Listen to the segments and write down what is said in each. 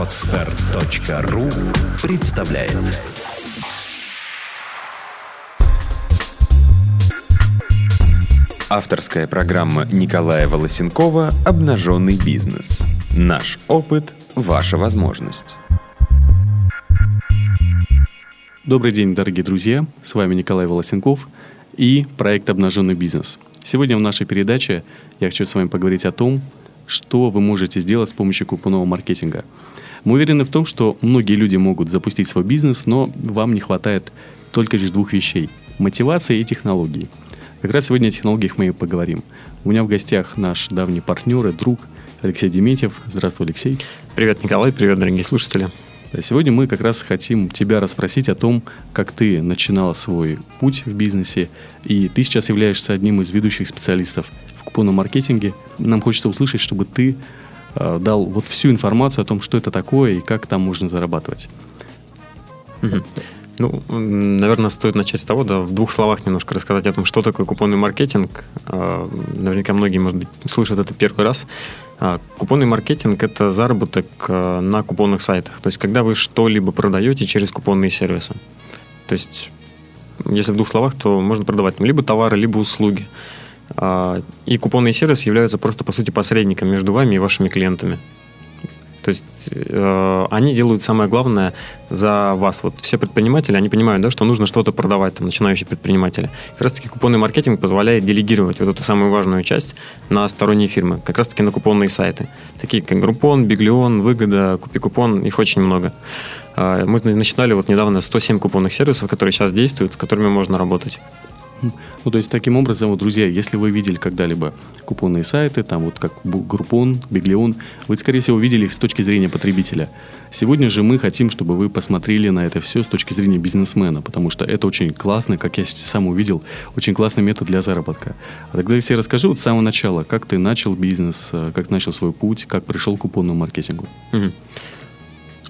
Отстар.ру представляет Авторская программа Николая Волосенкова «Обнаженный бизнес». Наш опыт – ваша возможность. Добрый день, дорогие друзья. С вами Николай Волосенков и проект «Обнаженный бизнес». Сегодня в нашей передаче я хочу с вами поговорить о том, что вы можете сделать с помощью купонного маркетинга. Мы уверены в том, что многие люди могут запустить свой бизнес, но вам не хватает только лишь двух вещей – мотивации и технологий. Как раз сегодня о технологиях мы и поговорим. У меня в гостях наш давний партнер и друг Алексей Деметьев. Здравствуй, Алексей. Привет, Николай. Привет, дорогие слушатели. Сегодня мы как раз хотим тебя расспросить о том, как ты начинала свой путь в бизнесе, и ты сейчас являешься одним из ведущих специалистов в купонном маркетинге. Нам хочется услышать, чтобы ты дал вот всю информацию о том, что это такое и как там можно зарабатывать. Угу. Ну, наверное, стоит начать с того, да, в двух словах немножко рассказать о том, что такое купонный маркетинг. Э, наверняка многие, может быть, слышат это первый раз. А, купонный маркетинг – это заработок на купонных сайтах. То есть, когда вы что-либо продаете через купонные сервисы. То есть, если в двух словах, то можно продавать либо товары, либо услуги. А, и купонные сервисы являются просто, по сути, посредником между вами и вашими клиентами. То есть э, они делают самое главное за вас. Вот все предприниматели, они понимают, да, что нужно что-то продавать, там, начинающие предприниматели. Как раз-таки купонный маркетинг позволяет делегировать вот эту самую важную часть на сторонние фирмы, как раз-таки на купонные сайты. Такие как Группон, Биглион, Выгода, Купи Купон, их очень много. Э, мы начинали вот недавно 107 купонных сервисов, которые сейчас действуют, с которыми можно работать. Ну, то есть, таким образом, вот, друзья, если вы видели когда-либо купонные сайты, там вот как Группон, Биглион, вы, скорее всего, видели их с точки зрения потребителя. Сегодня же мы хотим, чтобы вы посмотрели на это все с точки зрения бизнесмена, потому что это очень классный, как я сам увидел, очень классный метод для заработка. А тогда, Алексей, расскажи вот с самого начала, как ты начал бизнес, э, как начал свой путь, как пришел к купонному маркетингу. Угу.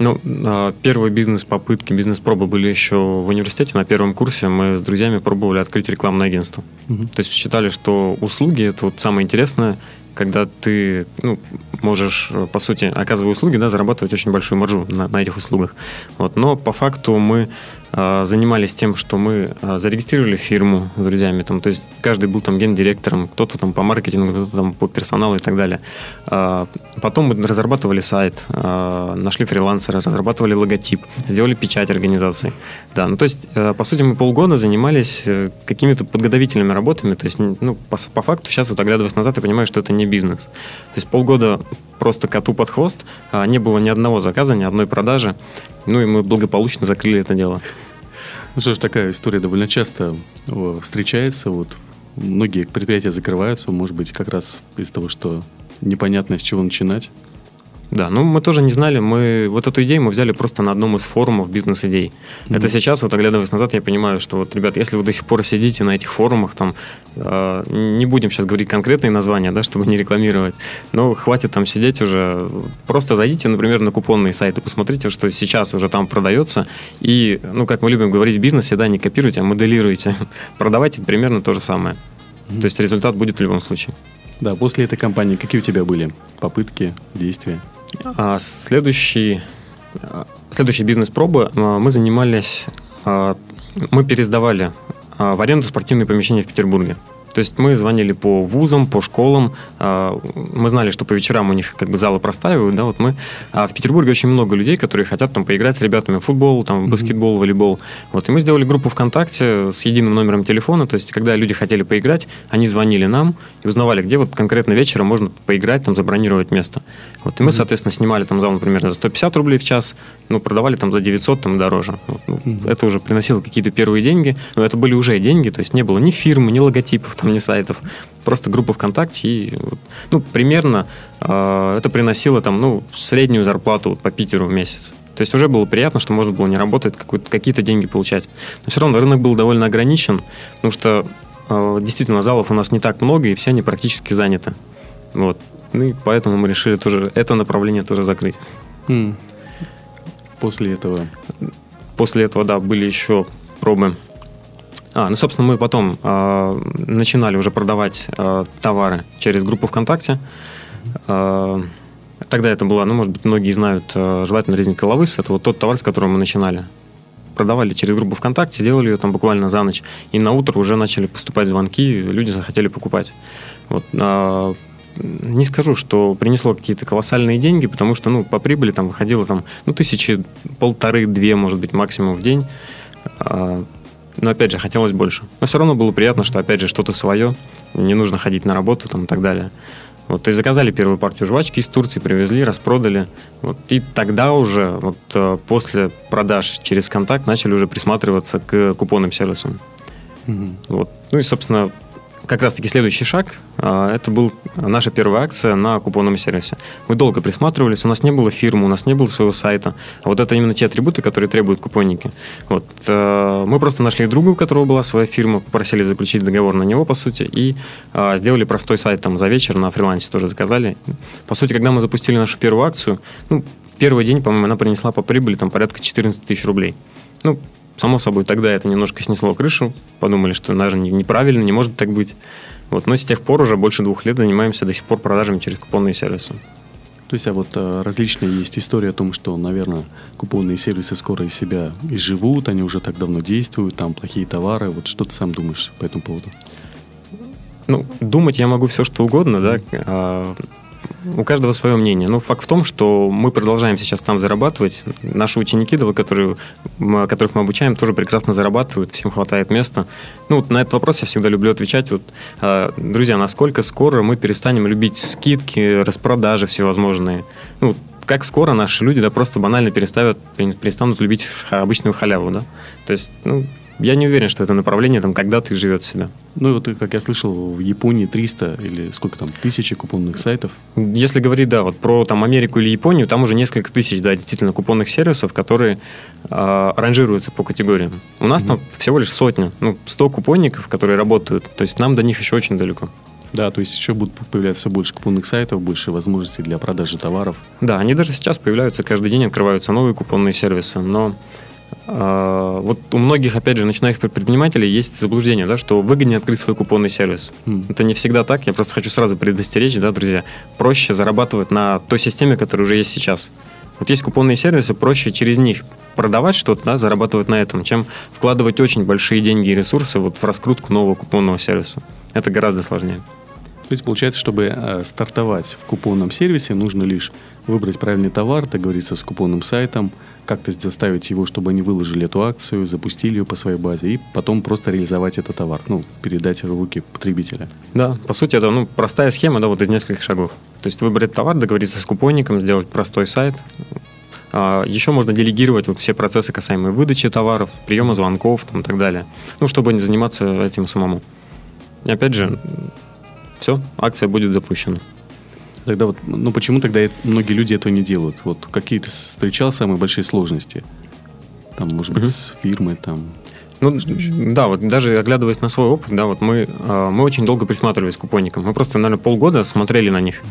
Ну, а, первые бизнес-попытки, бизнес-пробы были еще в университете. На первом курсе мы с друзьями пробовали открыть рекламное агентство. Угу. То есть считали, что услуги – это вот самое интересное, когда ты ну, можешь, по сути, оказывая услуги, да, зарабатывать очень большую маржу на, на этих услугах. Вот. Но по факту мы э, занимались тем, что мы э, зарегистрировали фирму с друзьями, там, то есть каждый был там гендиректором, кто-то там по маркетингу, кто-то там по персоналу и так далее. Э, потом мы разрабатывали сайт, э, нашли фрилансера, разрабатывали логотип, сделали печать организации. Да, ну, то есть, э, по сути, мы полгода занимались э, какими-то подготовительными работами, то есть, ну, по, по факту, сейчас вот оглядываясь назад, я понимаю, что это не бизнес. То есть полгода просто коту под хвост, а не было ни одного заказа, ни одной продажи. Ну и мы благополучно закрыли это дело. Ну что ж, такая история довольно часто встречается. Вот многие предприятия закрываются, может быть, как раз из-за того, что непонятно, с чего начинать. Да, ну мы тоже не знали, мы вот эту идею мы взяли просто на одном из форумов бизнес-идей. Mm-hmm. Это сейчас, вот оглядываясь назад, я понимаю, что вот, ребят, если вы до сих пор сидите на этих форумах, там, э, не будем сейчас говорить конкретные названия, да, чтобы не рекламировать, но хватит там сидеть уже, просто зайдите, например, на купонные сайты, посмотрите, что сейчас уже там продается, и, ну, как мы любим говорить в бизнесе, да, не копируйте, а моделируйте, продавайте примерно то же самое. Mm-hmm. То есть результат будет в любом случае. Да, после этой кампании какие у тебя были попытки, действия? А следующий, следующий бизнес-пробы а, мы занимались, а, мы пересдавали а, в аренду спортивные помещения в Петербурге. То есть мы звонили по вузам, по школам, а, мы знали, что по вечерам у них как бы залы простаивают, да, вот мы... А в Петербурге очень много людей, которые хотят там поиграть с ребятами в футбол, там, в баскетбол, волейбол. Вот, и мы сделали группу ВКонтакте с единым номером телефона, то есть когда люди хотели поиграть, они звонили нам и узнавали, где вот конкретно вечером можно поиграть, там, забронировать место. Вот, и мы, соответственно, снимали там зал, например, за 150 рублей в час, ну, продавали там за 900, там, дороже. Вот, ну, Это уже приносило какие-то первые деньги, но это были уже деньги, то есть не было ни фирмы, ни логотипов, там, ни сайтов, просто группа ВКонтакте. И, ну, примерно э, это приносило там, ну, среднюю зарплату вот, по Питеру в месяц. То есть уже было приятно, что можно было не работать, какие-то деньги получать. Но все равно рынок был довольно ограничен, потому что э, действительно залов у нас не так много, и все они практически заняты. Вот. Ну и поэтому мы решили тоже это направление тоже закрыть. Mm. После этого? После этого, да, были еще пробы а, ну, собственно, мы потом э, начинали уже продавать э, товары через группу ВКонтакте. Э, тогда это было, ну, может быть, многие знают, э, жевательная резинка Лавыс, это вот тот товар, с которым мы начинали. Продавали через группу ВКонтакте, сделали ее там буквально за ночь, и на утро уже начали поступать звонки, люди захотели покупать. Вот, а, не скажу, что принесло какие-то колоссальные деньги, потому что, ну, по прибыли там выходило там, ну, тысячи, полторы-две, может быть, максимум в день. А, но, опять же, хотелось больше. Но все равно было приятно, что, опять же, что-то свое, не нужно ходить на работу там и так далее. Вот, и заказали первую партию жвачки из Турции, привезли, распродали. Вот, и тогда уже, вот, э, после продаж через контакт, начали уже присматриваться к купонным сервисам. Угу. Вот. Ну и, собственно, как раз-таки следующий шаг, а, это был наша первая акция на купонном сервисе. Мы долго присматривались, у нас не было фирмы, у нас не было своего сайта. А вот это именно те атрибуты, которые требуют купонники. Вот. Э, мы просто нашли друга, у которого была своя фирма, попросили заключить договор на него, по сути, и а, сделали простой сайт там за вечер на фрилансе тоже заказали. По сути, когда мы запустили нашу первую акцию, ну, в первый день, по-моему, она принесла по прибыли там порядка 14 тысяч рублей. Ну, Само собой, тогда это немножко снесло крышу. Подумали, что, наверное, неправильно, не может так быть. Вот, но с тех пор уже больше двух лет занимаемся до сих пор продажами через купонные сервисы. То есть, а вот а, различные есть истории о том, что, наверное, купонные сервисы скоро из себя изживут, они уже так давно действуют, там плохие товары. Вот что ты сам думаешь по этому поводу? Ну, думать я могу все, что угодно, да. А, у каждого свое мнение. Но факт в том, что мы продолжаем сейчас там зарабатывать. Наши ученики, которые, которых мы обучаем, тоже прекрасно зарабатывают, всем хватает места. Ну, вот на этот вопрос я всегда люблю отвечать. Вот, а, друзья, насколько скоро мы перестанем любить скидки, распродажи всевозможные? Ну, как скоро наши люди да, просто банально переставят, перестанут любить обычную халяву, да? То есть, ну, я не уверен, что это направление там когда-то живет себя. Ну, вот, как я слышал, в Японии 300 или сколько там, тысячи купонных сайтов. Если говорить, да, вот про там Америку или Японию, там уже несколько тысяч, да, действительно, купонных сервисов, которые э, ранжируются по категориям. У нас mm-hmm. там всего лишь сотня, ну, 100 купонников, которые работают. То есть нам до них еще очень далеко. Да, то есть еще будут появляться больше купонных сайтов, больше возможностей для продажи товаров. Да, они даже сейчас появляются, каждый день открываются новые купонные сервисы, но вот у многих, опять же, начинающих предпринимателей есть заблуждение, да, что выгоднее открыть свой купонный сервис. Mm. Это не всегда так. Я просто хочу сразу предостеречь, да, друзья. Проще зарабатывать на той системе, которая уже есть сейчас. Вот есть купонные сервисы, проще через них продавать что-то, да, зарабатывать на этом, чем вкладывать очень большие деньги и ресурсы вот в раскрутку нового купонного сервиса. Это гораздо сложнее. То есть получается, чтобы э, стартовать в купонном сервисе, нужно лишь выбрать правильный товар, договориться с купонным сайтом, как-то заставить его, чтобы они выложили эту акцию, запустили ее по своей базе и потом просто реализовать этот товар, ну, передать в руки потребителя. Да, по сути, это ну, простая схема, да, вот из нескольких шагов. То есть выбрать товар, договориться с купонником, сделать простой сайт. А еще можно делегировать вот все процессы, касаемые выдачи товаров, приема звонков там, и так далее. Ну, чтобы не заниматься этим самому. И опять же, все, акция будет запущена. Тогда вот, ну почему тогда многие люди этого не делают? Вот какие ты встречал самые большие сложности? Там, может быть, с фирмой, там, ну, да, вот даже оглядываясь на свой опыт, да, вот мы, а, мы очень долго присматривались к купонникам. Мы просто, наверное, полгода смотрели на них.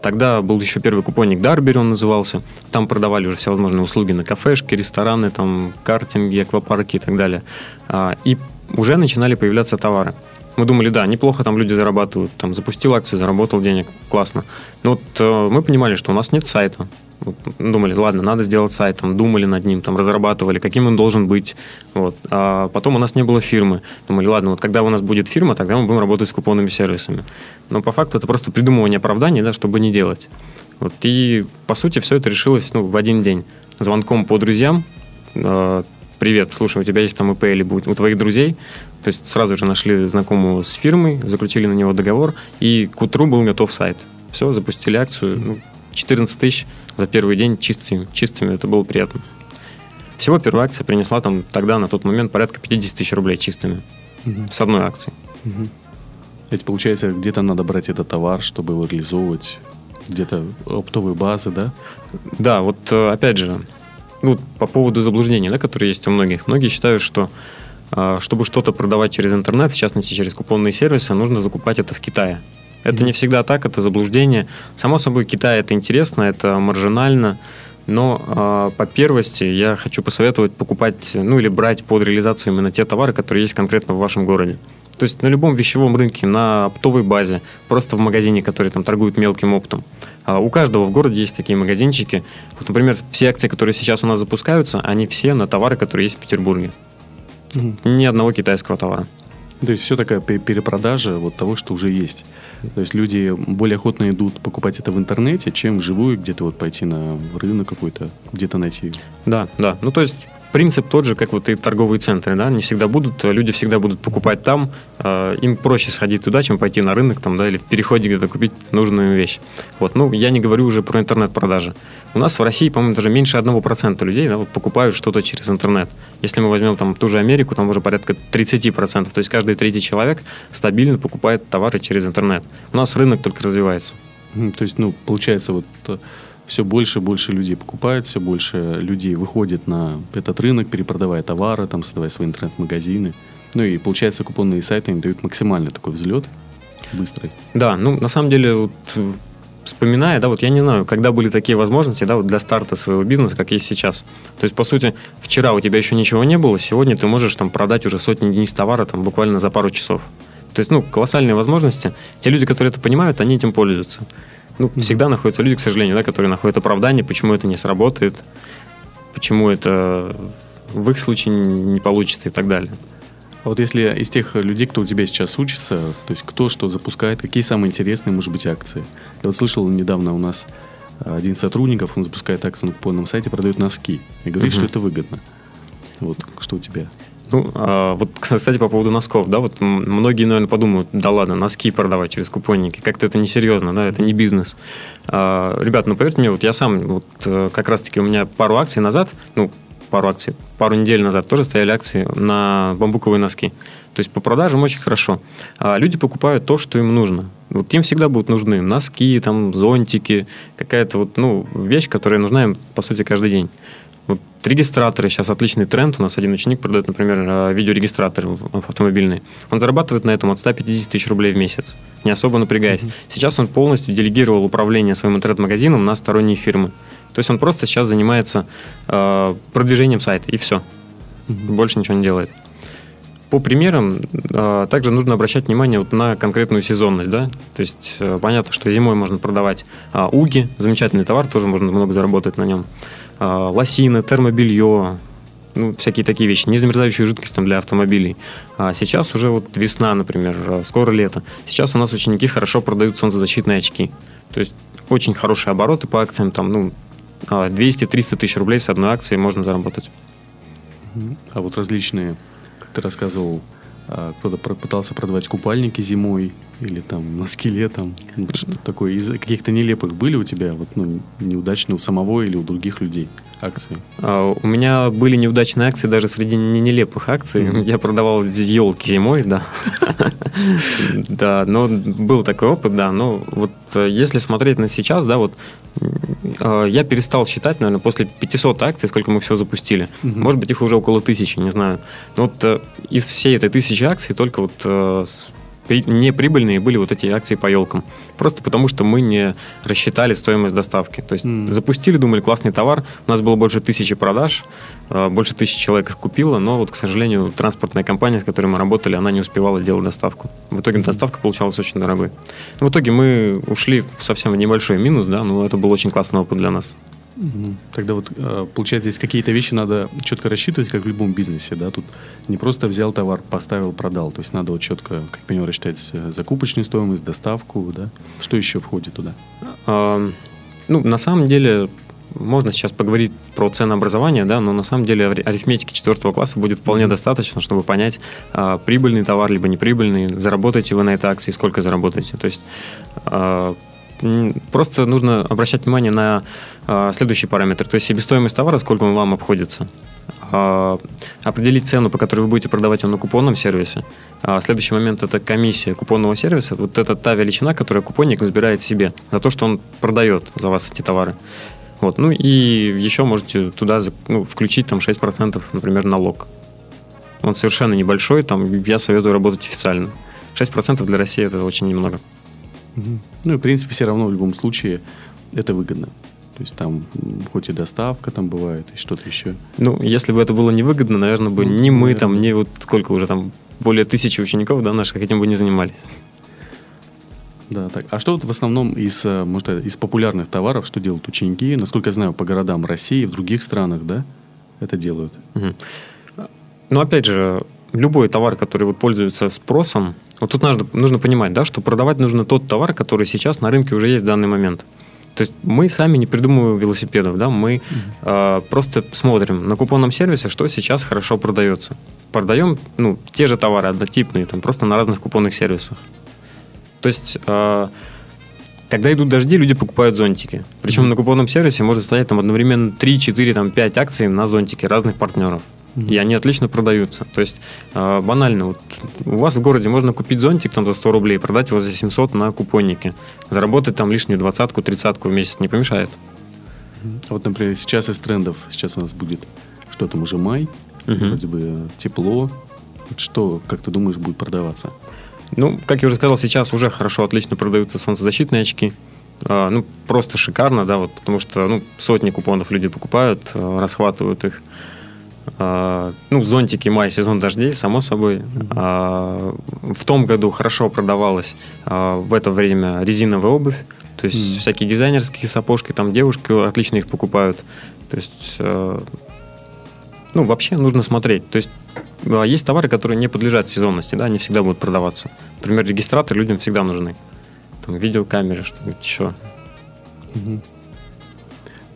Тогда был еще первый купонник Дарбери, он назывался. Там продавали уже всевозможные услуги на кафешки, рестораны, там, картинги, аквапарки и так далее. А, и уже начинали появляться товары. Мы думали, да, неплохо там люди зарабатывают. Там запустил акцию, заработал денег, классно. Но вот э, мы понимали, что у нас нет сайта. Вот, думали, ладно, надо сделать сайт, там, думали над ним, там, разрабатывали, каким он должен быть. Вот. А потом у нас не было фирмы. Думали, ладно, вот когда у нас будет фирма, тогда мы будем работать с купонными сервисами. Но по факту это просто придумывание оправданий, да, чтобы не делать. Вот. И, по сути, все это решилось ну, в один день. Звонком по друзьям, э, привет, слушай, у тебя есть там ИП или будет у твоих друзей, то есть сразу же нашли знакомого с фирмой, заключили на него договор, и к утру был готов сайт. Все, запустили акцию, ну, 14 тысяч за первый день чистыми, чистыми, это было приятно. Всего первая акция принесла там тогда, на тот момент, порядка 50 тысяч рублей чистыми. Угу. С одной акции. Угу. Ведь получается, где-то надо брать этот товар, чтобы его реализовывать, где-то оптовые базы, да? Да, вот э, опять же, ну, по поводу заблуждений, да, которые есть у многих. Многие считают, что а, чтобы что-то продавать через интернет, в частности через купонные сервисы, нужно закупать это в Китае. Это не всегда так, это заблуждение. Само собой, Китай это интересно, это маржинально, но э, по первости я хочу посоветовать покупать, ну или брать под реализацию именно те товары, которые есть конкретно в вашем городе. То есть на любом вещевом рынке, на оптовой базе, просто в магазине, который там торгует мелким оптом. У каждого в городе есть такие магазинчики. Вот, например, все акции, которые сейчас у нас запускаются, они все на товары, которые есть в Петербурге. Угу. Ни одного китайского товара. То есть все такая перепродажа вот того, что уже есть. То есть люди более охотно идут покупать это в интернете, чем живую где-то вот пойти на рынок какой-то, где-то найти. Да, да. Ну то есть принцип тот же, как вот и торговые центры, да, не всегда будут, люди всегда будут покупать там, э, им проще сходить туда, чем пойти на рынок там, да, или в переходе где-то купить нужную вещь. Вот, ну, я не говорю уже про интернет-продажи. У нас в России, по-моему, даже меньше 1% людей да, вот, покупают что-то через интернет. Если мы возьмем там ту же Америку, там уже порядка 30%, то есть каждый третий человек стабильно покупает товары через интернет. У нас рынок только развивается. То есть, ну, получается, вот все больше и больше людей покупают, все больше людей выходит на этот рынок, перепродавая товары, там, создавая свои интернет-магазины. Ну и получается, купонные сайты они дают максимально такой взлет быстрый. Да, ну на самом деле вот, вспоминая, да, вот я не знаю, когда были такие возможности, да, вот для старта своего бизнеса, как есть сейчас. То есть, по сути, вчера у тебя еще ничего не было, сегодня ты можешь там продать уже сотни единиц товара там буквально за пару часов. То есть, ну, колоссальные возможности. Те люди, которые это понимают, они этим пользуются. Ну, всегда находятся люди, к сожалению, да, которые находят оправдание, почему это не сработает, почему это в их случае не получится и так далее. А вот если из тех людей, кто у тебя сейчас учится, то есть кто что запускает, какие самые интересные, может быть, акции? Я вот слышал недавно у нас один из сотрудников, он запускает акцию на купонном сайте, продает носки и говорит, угу. что это выгодно. Вот что у тебя? Ну, а, вот, кстати, по поводу носков, да, вот многие, наверное, подумают, да ладно, носки продавать через купонники, как-то это несерьезно, да, это не бизнес. А, ребят, ну, поверьте мне, вот я сам, вот э, как раз-таки у меня пару акций назад, ну, пару акций, пару недель назад тоже стояли акции на бамбуковые носки. То есть по продажам очень хорошо. А люди покупают то, что им нужно. Вот им всегда будут нужны носки, там, зонтики, какая-то вот, ну, вещь, которая нужна им, по сути, каждый день. Регистраторы сейчас отличный тренд. У нас один ученик продает, например, э, видеорегистратор автомобильный. Он зарабатывает на этом от 150 тысяч рублей в месяц, не особо напрягаясь. Mm-hmm. Сейчас он полностью делегировал управление своим интернет-магазином на сторонние фирмы. То есть он просто сейчас занимается э, продвижением сайта, и все. Mm-hmm. Больше ничего не делает. По примерам, э, также нужно обращать внимание вот на конкретную сезонность. Да? То есть э, понятно, что зимой можно продавать э, уги, замечательный товар, тоже можно много заработать на нем. А, лосины, термобелье, ну, всякие такие вещи, незамерзающие жидкости там, для автомобилей. А сейчас уже вот весна, например, а, скоро лето. Сейчас у нас ученики хорошо продают солнцезащитные очки. То есть очень хорошие обороты по акциям, там, ну, 200-300 тысяч рублей с одной акции можно заработать. А вот различные, как ты рассказывал, кто-то пытался продавать купальники зимой, или там носки летом, что-то такое. Из каких-то нелепых были у тебя, вот, ну, неудачные у самого или у других людей акции? А, у меня были неудачные акции даже среди не нелепых акций. Mm-hmm. Я продавал елки зимой, да. Да, но был такой опыт, да. Но вот э, если смотреть на сейчас, да, вот э, я перестал считать, наверное, после 500 акций, сколько мы все запустили. Может быть, их уже около тысячи, не знаю. Но вот э, из всей этой тысячи акций только вот неприбыльные были вот эти акции по елкам. Просто потому, что мы не рассчитали стоимость доставки. То есть mm. запустили, думали, классный товар, у нас было больше тысячи продаж, э, больше тысячи человек их купило, но вот, к сожалению, транспортная компания, с которой мы работали, она не успевала делать доставку. В итоге доставка получалась очень дорогой. В итоге мы ушли в совсем небольшой минус, да, но это был очень классный опыт для нас. Тогда вот, э, получается, здесь какие-то вещи надо четко рассчитывать, как в любом бизнесе, да, тут не просто взял товар, поставил, продал, то есть надо вот четко, как понимаю, рассчитать э, закупочную стоимость, доставку, да, что еще входит туда? А, ну, на самом деле, можно сейчас поговорить про ценообразование, да, но на самом деле арифметики четвертого класса будет вполне достаточно, чтобы понять, а, прибыльный товар либо неприбыльный, заработаете вы на этой акции, сколько заработаете. То есть а, Просто нужно обращать внимание на э, следующий параметр, то есть себестоимость товара, сколько он вам обходится. Э, определить цену, по которой вы будете продавать его на купонном сервисе. А следующий момент – это комиссия купонного сервиса. Вот это та величина, которую купонник забирает себе за то, что он продает за вас эти товары. Вот. Ну и еще можете туда ну, включить там 6%, например, налог. Он совершенно небольшой, там я советую работать официально. 6% для России – это очень немного. Ну и, в принципе, все равно в любом случае это выгодно. То есть там хоть и доставка там бывает, и что-то еще. Ну, если бы это было невыгодно, наверное, бы ну, ни мы там, ни вот сколько уже там, более тысячи учеников, да, наших этим бы не занимались. Да, так. А что вот в основном из, э, может, из популярных товаров, что делают ученики? Насколько я знаю, по городам России и в других странах, да, это делают? Угу. Ну, опять же, любой товар, который вот пользуется спросом, вот тут нужно, нужно понимать, да, что продавать нужно тот товар, который сейчас на рынке уже есть в данный момент. То есть мы сами не придумываем велосипедов, да, мы mm э, просто смотрим на купонном сервисе, что сейчас хорошо продается. Продаем ну, те же товары однотипные, там, просто на разных купонных сервисах. То есть, э, когда идут дожди, люди покупают зонтики. Причем mm на купонном сервисе может стоять там одновременно 3, 4, там, 5 акций на зонтики разных партнеров. И они отлично продаются. То есть, э, банально, вот у вас в городе можно купить зонтик там за 100 рублей, продать его за 700 на купоннике. Заработать там лишнюю двадцатку, тридцатку в месяц не помешает. Вот, например, сейчас из трендов, сейчас у нас будет, что там уже май, угу. вроде бы тепло. Вот что, как ты думаешь, будет продаваться? Ну, как я уже сказал, сейчас уже хорошо, отлично продаются солнцезащитные очки. А, ну, просто шикарно, да, вот, потому что, ну, сотни купонов люди покупают, э, расхватывают их. А, ну, зонтики май, сезон дождей, само собой. А, в том году хорошо продавалась а, в это время резиновая обувь. То есть mm. всякие дизайнерские сапожки, там девушки отлично их покупают. То есть, ну, вообще нужно смотреть. То есть есть товары, которые не подлежат сезонности, да, они всегда будут продаваться. Например, регистраторы людям всегда нужны. Там видеокамеры, что-нибудь еще. Mm-hmm.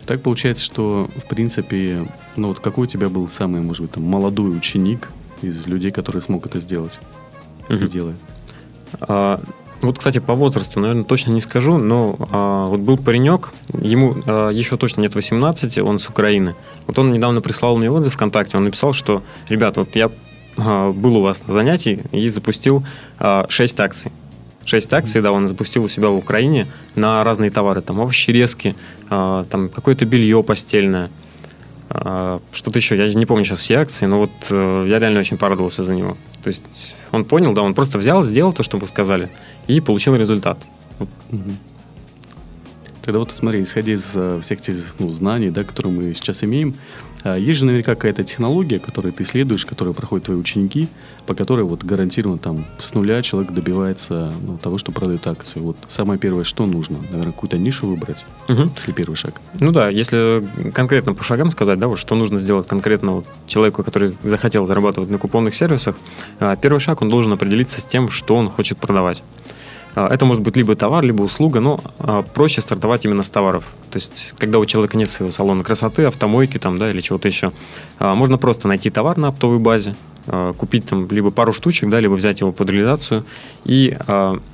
Так получается, что, в принципе, ну вот какой у тебя был самый, может быть, там, молодой ученик из людей, которые смог это сделать? Или делает? А, вот, кстати, по возрасту, наверное, точно не скажу, но а, вот был паренек, ему а, еще точно нет 18, он с Украины. Вот он недавно прислал мне отзыв ВКонтакте, он написал, что, ребята, вот я а, был у вас на занятии и запустил а, 6 акций. 6 акций, да, он запустил у себя в Украине на разные товары, там овощи резки, а, там какое-то белье постельное, а, что-то еще, я не помню сейчас все акции, но вот э, я реально очень порадовался за него. То есть он понял, да, он просто взял, сделал то, что вы сказали, и получил результат. Тогда вот смотри, исходя из э, всех тех ну, знаний, да, которые мы сейчас имеем, есть же наверняка какая-то технология, которую ты исследуешь, которую проходят твои ученики, по которой вот гарантированно там с нуля человек добивается ну, того, что продает акцию. Вот самое первое, что нужно? Наверное, какую-то нишу выбрать, угу. если первый шаг. Ну да, если конкретно по шагам сказать, да, вот что нужно сделать конкретно вот человеку, который захотел зарабатывать на купонных сервисах, а, первый шаг, он должен определиться с тем, что он хочет продавать. А, это может быть либо товар, либо услуга, но а, проще стартовать именно с товаров. То есть, когда у человека нет своего салона красоты, автомойки там, да, или чего-то еще, а, можно просто найти товар на оптовой базе, купить там либо пару штучек, да, либо взять его под реализацию и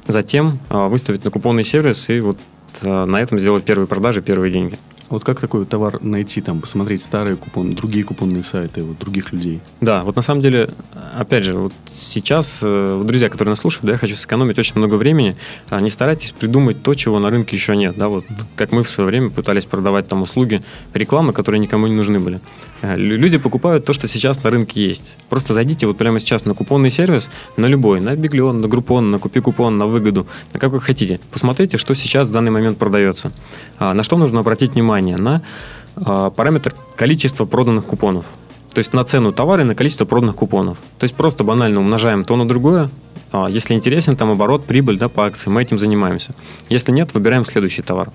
затем выставить на купонный сервис и вот на этом сделать первые продажи, первые деньги. Вот как такой товар найти, там, посмотреть старые купоны, другие купонные сайты, вот, других людей? Да, вот на самом деле, опять же, вот сейчас, э, друзья, которые нас слушают, да, я хочу сэкономить очень много времени, а не старайтесь придумать то, чего на рынке еще нет, да, вот как мы в свое время пытались продавать там услуги, рекламы, которые никому не нужны были. Э, люди покупают то, что сейчас на рынке есть. Просто зайдите вот прямо сейчас на купонный сервис, на любой, на Биглион, на Группон, на Купи Купон, на Выгоду, на как вы хотите. Посмотрите, что сейчас в данный момент продается. А, на что нужно обратить внимание внимание на э, параметр количества проданных купонов. То есть на цену товара и на количество проданных купонов. То есть просто банально умножаем то на другое. А если интересен там оборот, прибыль да, по акции, мы этим занимаемся. Если нет, выбираем следующий товар.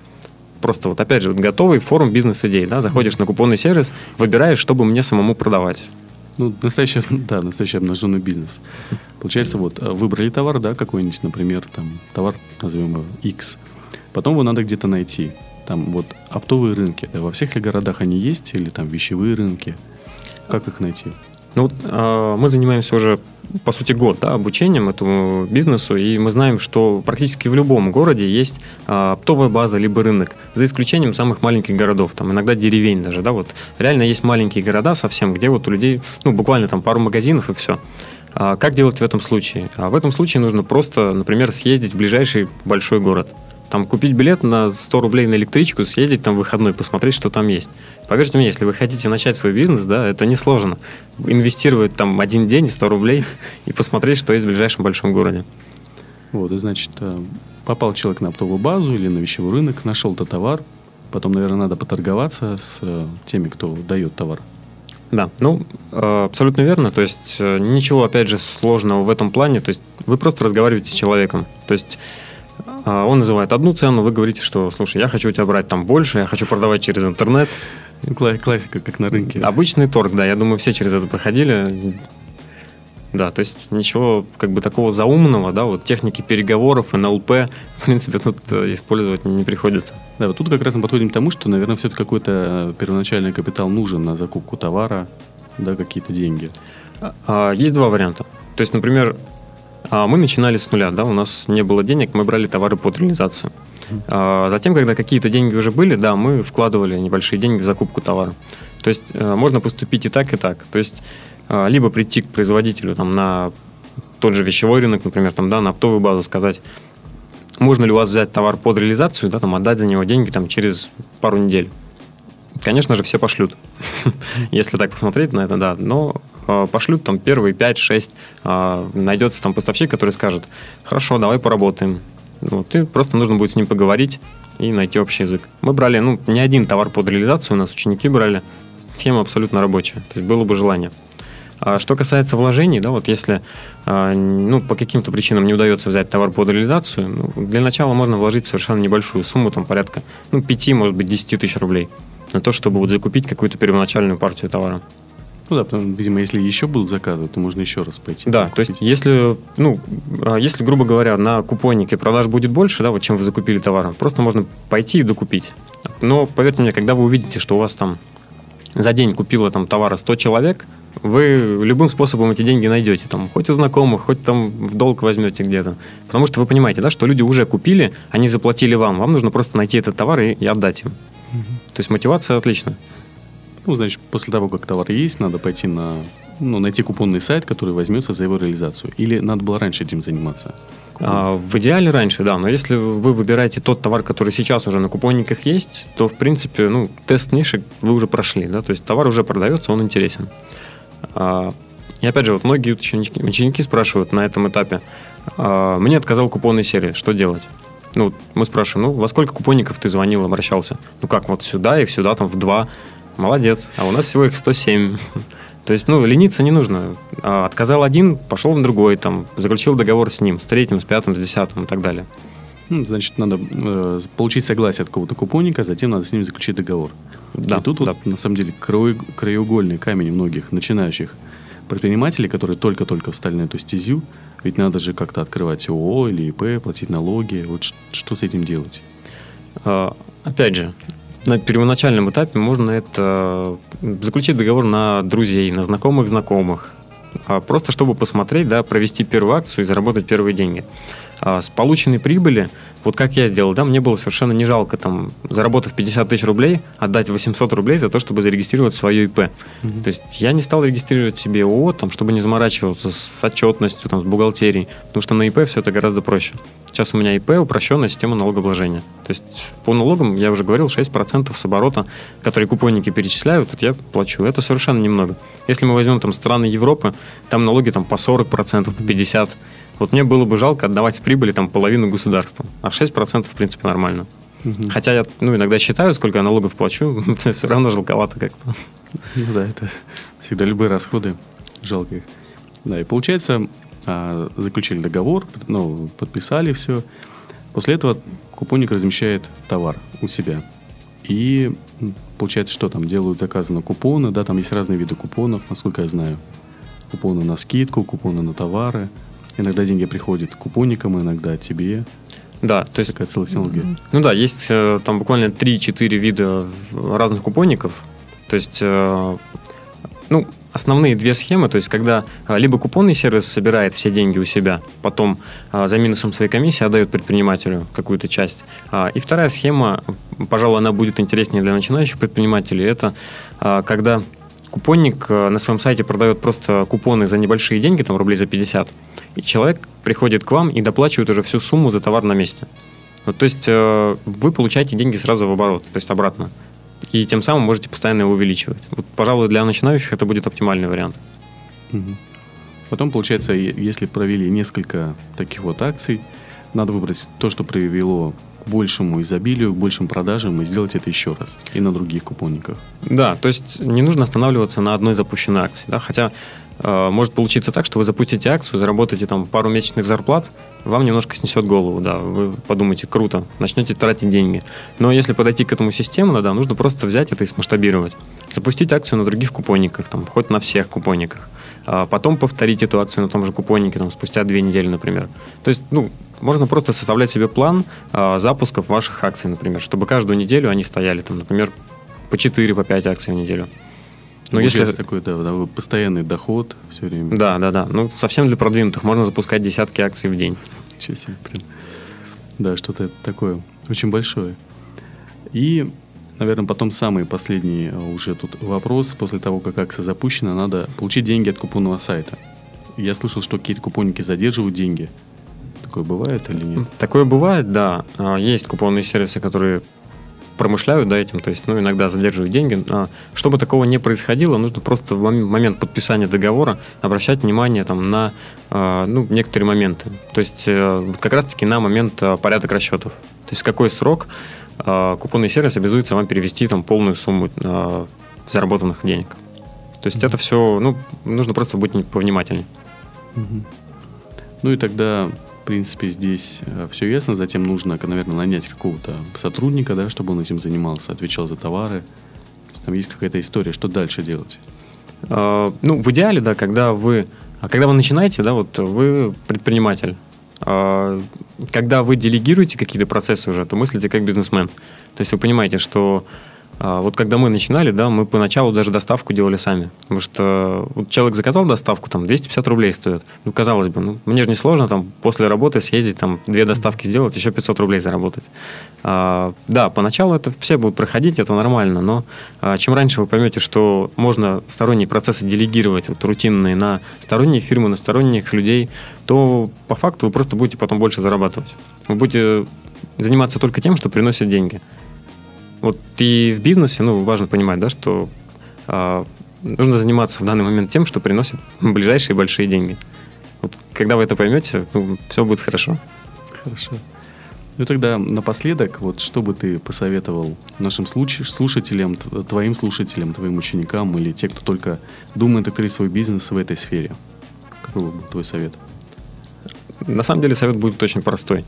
Просто вот опять же, вот готовый форум бизнес-идей. Да? Заходишь на купонный сервис, выбираешь, чтобы мне самому продавать. Ну, настоящий, да, настоящий обнаженный бизнес. Получается, вот, э, выбрали товар, да, какой-нибудь, например, там, товар, назовем его X. Потом его надо где-то найти. Там вот оптовые рынки, во всех ли городах они есть, или там вещевые рынки? Как их найти? Ну, вот, э, мы занимаемся уже, по сути, год да, обучением этому бизнесу, и мы знаем, что практически в любом городе есть э, оптовая база, либо рынок, за исключением самых маленьких городов, там иногда деревень даже, да, вот реально есть маленькие города совсем, где вот у людей, ну, буквально там пару магазинов и все. А как делать в этом случае? А в этом случае нужно просто, например, съездить в ближайший большой город – там купить билет на 100 рублей на электричку, съездить там в выходной, посмотреть, что там есть. Поверьте мне, если вы хотите начать свой бизнес, да, это несложно. Инвестировать там один день 100 рублей и посмотреть, что есть в ближайшем большом городе. Вот, и значит, э, попал человек на оптовую базу или на вещевой рынок, нашел этот товар, Потом, наверное, надо поторговаться с э, теми, кто дает товар. Да, ну, э, абсолютно верно. То есть ничего, опять же, сложного в этом плане. То есть вы просто разговариваете с человеком. То есть он называет одну цену, вы говорите, что, слушай, я хочу у тебя брать там больше, я хочу продавать через интернет. Классика, как на рынке. Обычный торг, да. Я думаю, все через это проходили. Да, то есть ничего как бы такого заумного, да, вот техники переговоров, НЛП, в принципе, тут э, использовать не приходится. Да, вот тут как раз мы подходим к тому, что, наверное, все-таки какой-то первоначальный капитал нужен на закупку товара, да, какие-то деньги. А, есть два варианта. То есть, например, а, мы начинали с нуля, да, у нас не было денег, мы брали товары под реализацию. А затем, когда какие-то деньги уже были, да, мы вкладывали небольшие деньги в закупку товара. То есть э, можно поступить и так, и так. То есть а, либо прийти к производителю там, на тот же вещевой рынок, например, там, да, на оптовую базу сказать, можно ли у вас взять товар под реализацию, да, там, отдать за него деньги там, через пару недель. Конечно же, все пошлют, если так посмотреть на это, да. Но э, пошлют там первые 5-6, э, найдется там поставщик, который скажет, хорошо, давай поработаем. Ну, ты просто нужно будет с ним поговорить и найти общий язык. Мы брали, ну, не один товар под реализацию, у нас ученики брали, схема абсолютно рабочая, то есть было бы желание. А что касается вложений, да, вот если а, ну, по каким-то причинам не удается взять товар под реализацию, ну, для начала можно вложить совершенно небольшую сумму, там порядка ну, 5, может быть, 10 тысяч рублей на то, чтобы вот закупить какую-то первоначальную партию товара. Ну да, потому, видимо, если еще будут заказы, то можно еще раз пойти. Да, то есть если, ну, а, если, грубо говоря, на купоннике продаж будет больше, да, вот чем вы закупили товар, просто можно пойти и докупить. Но поверьте мне, когда вы увидите, что у вас там за день купило там товара 100 человек, вы любым способом эти деньги найдете. Там, хоть у знакомых, хоть там в долг возьмете где-то. Потому что вы понимаете, да, что люди уже купили, они заплатили вам. Вам нужно просто найти этот товар и, и отдать им. Угу. То есть мотивация отличная. Ну, значит, после того, как товар есть, надо пойти на, ну, найти купонный сайт, который возьмется за его реализацию. Или надо было раньше этим заниматься? А, в идеале раньше, да. Но если вы выбираете тот товар, который сейчас уже на купонниках есть, то, в принципе, ну, тест ниши вы уже прошли, да. То есть товар уже продается, он интересен. А, и опять же, вот многие ученики, ученики спрашивают на этом этапе, а, мне отказал купонный сервис, что делать? Ну, мы спрашиваем, ну, во сколько купонников ты звонил, обращался? Ну, как, вот сюда и сюда, там, в два. Молодец. А у нас всего их 107. То есть, ну, лениться не нужно. А, отказал один, пошел в другой, там, заключил договор с ним, с третьим, с пятым, с десятым и так далее. Ну, значит, надо э, получить согласие от какого-то купонника, затем надо с ним заключить договор. Да, и тут да. вот, на самом деле краеугольный камень многих начинающих предпринимателей, которые только-только встали на эту стезю, ведь надо же как-то открывать ООО или ИП, платить налоги. Вот что с этим делать? А, опять же, на первоначальном этапе можно это заключить договор на друзей, на знакомых знакомых, а просто чтобы посмотреть, да, провести первую акцию и заработать первые деньги. А с полученной прибыли вот как я сделал, да, мне было совершенно не жалко, там, заработав 50 тысяч рублей, отдать 800 рублей за то, чтобы зарегистрировать свое ИП. Угу. То есть я не стал регистрировать себе ООО, там, чтобы не заморачиваться с отчетностью, там, с бухгалтерией, потому что на ИП все это гораздо проще. Сейчас у меня ИП упрощенная система налогообложения. То есть по налогам, я уже говорил, 6% с оборота, которые купонники перечисляют, вот я плачу. Это совершенно немного. Если мы возьмем там страны Европы, там налоги там по 40%, по 50%. Вот мне было бы жалко отдавать прибыли там половину государству, а 6% в принципе нормально. Угу. Хотя я ну, иногда считаю, сколько я налогов плачу, все равно жалковато как-то. Ну да, это всегда любые расходы, жалко их. Да, и получается, а, заключили договор, ну, подписали все. После этого купонник размещает товар у себя. И получается, что там делают заказы на купоны, да, там есть разные виды купонов, насколько я знаю. Купоны на скидку, купоны на товары – Иногда деньги приходят купонникам, иногда тебе. Да, то есть... Такая целая технология. Ну да, есть э, там буквально 3-4 вида разных купонников. То есть, э, ну, основные две схемы, то есть когда э, либо купонный сервис собирает все деньги у себя, потом за минусом своей комиссии отдает предпринимателю какую-то часть. А, и вторая схема, пожалуй, она будет интереснее для начинающих предпринимателей, это когда купонник на своем сайте продает просто купоны за небольшие деньги, там рублей за 50, и человек приходит к вам и доплачивает уже всю сумму за товар на месте. Вот, то есть э, вы получаете деньги сразу в оборот, то есть обратно. И тем самым можете постоянно его увеличивать. Вот, пожалуй, для начинающих это будет оптимальный вариант. Угу. Потом, получается, если провели несколько таких вот акций, надо выбрать то, что привело к большему изобилию, к большим продажам и сделать это еще раз и на других купонниках. Да, то есть не нужно останавливаться на одной запущенной акции, да, хотя может получиться так, что вы запустите акцию, заработаете там пару месячных зарплат, вам немножко снесет голову, да, вы подумаете, круто, начнете тратить деньги. Но если подойти к этому системно, да, нужно просто взять это и смасштабировать. Запустить акцию на других купонниках, там, хоть на всех купонниках. А потом повторить эту акцию на том же купоннике, там, спустя две недели, например. То есть, ну, можно просто составлять себе план а, запусков ваших акций, например, чтобы каждую неделю они стояли, там, например, по 4, по 5 акций в неделю. Ну, если такой да, да, постоянный доход все время. Да, да, да. Ну, совсем для продвинутых можно запускать десятки акций в день. Ничего себе, блин. Да, что-то такое очень большое. И, наверное, потом самый последний а, уже тут вопрос. После того, как акция запущена, надо получить деньги от купонного сайта. Я слышал, что какие-то купонники задерживают деньги. Такое бывает или нет? Такое бывает, да. А, есть купонные сервисы, которые промышляют да, этим, то есть ну, иногда задерживают деньги. А чтобы такого не происходило, нужно просто в момент подписания договора обращать внимание там, на а, ну, некоторые моменты. То есть э, как раз-таки на момент а, порядок расчетов. То есть в какой срок купонный сервис обязуется вам перевести там, полную сумму заработанных денег. То есть mm-hmm. это все, ну, нужно просто быть повнимательнее. Mm-hmm. Ну и тогда принципе, здесь э, все ясно. Затем нужно, наверное, нанять какого-то сотрудника, да, чтобы он этим занимался, отвечал за товары. Там есть какая-то история, что дальше делать? А, ну, в идеале, да, когда вы, а когда вы начинаете, да, вот вы предприниматель, а, когда вы делегируете какие-то процессы уже, то мыслите как бизнесмен. То есть вы понимаете, что вот когда мы начинали, да, мы поначалу даже доставку делали сами. Потому что вот человек заказал доставку, там 250 рублей стоит. Ну, казалось бы, ну, мне же не сложно там после работы съездить, там две доставки сделать, еще 500 рублей заработать. А, да, поначалу это все будут проходить, это нормально, но а, чем раньше вы поймете, что можно сторонние процессы делегировать, вот рутинные, на сторонние фирмы, на сторонних людей, то по факту вы просто будете потом больше зарабатывать. Вы будете заниматься только тем, что приносит деньги. Вот и в бизнесе, ну, важно понимать, да, что э, нужно заниматься в данный момент тем, что приносит ближайшие большие деньги. Вот когда вы это поймете, ну, все будет хорошо. Хорошо. Ну тогда напоследок, вот что бы ты посоветовал нашим слушателям, твоим слушателям, твоим ученикам или те, кто только думает открыть свой бизнес в этой сфере? Какой бы твой совет? На самом деле совет будет очень простой.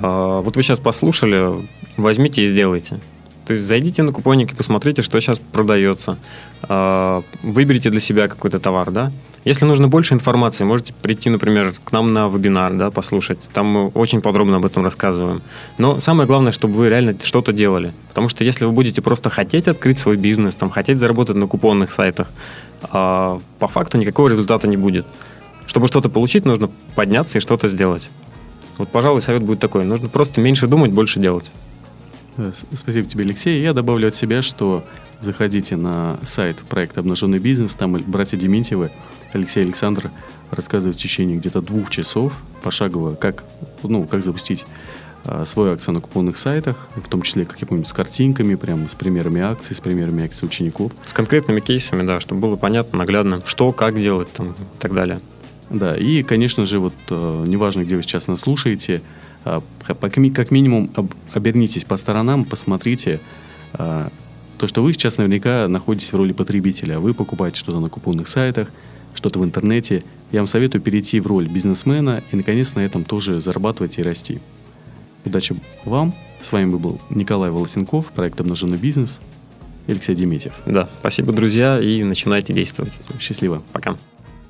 Вот вы сейчас послушали, возьмите и сделайте. То есть зайдите на купонник и посмотрите, что сейчас продается. А, выберите для себя какой-то товар, да. Если нужно больше информации, можете прийти, например, к нам на вебинар, да, послушать. Там мы очень подробно об этом рассказываем. Но самое главное, чтобы вы реально что-то делали. Потому что если вы будете просто хотеть открыть свой бизнес, там, хотеть заработать на купонных сайтах, а, по факту никакого результата не будет. Чтобы что-то получить, нужно подняться и что-то сделать. Вот, пожалуй, совет будет такой. Нужно просто меньше думать, больше делать. Э, спасибо тебе, Алексей. Я добавлю от себя, что заходите на сайт проекта «Обнаженный бизнес». Там братья Дементьевы, Алексей Александр рассказывают в течение где-то двух часов пошагово, как, ну, как запустить а, свою акцию на купонных сайтах, в том числе, как я помню, с картинками, прямо с примерами акций, с примерами акций учеников. С конкретными кейсами, да, чтобы было понятно, наглядно, что, как делать там, и так далее. Да, и, конечно же, вот э, неважно, где вы сейчас нас слушаете, э, как минимум обернитесь по сторонам, посмотрите. Э, то, что вы сейчас наверняка находитесь в роли потребителя. Вы покупаете что-то на купонных сайтах, что-то в интернете. Я вам советую перейти в роль бизнесмена и, наконец, на этом тоже зарабатывать и расти. Удачи вам. С вами был Николай Волосенков, проект «Обнаженный бизнес». Алексей Деметьев. Да, спасибо, друзья, и начинайте действовать. Счастливо. Пока.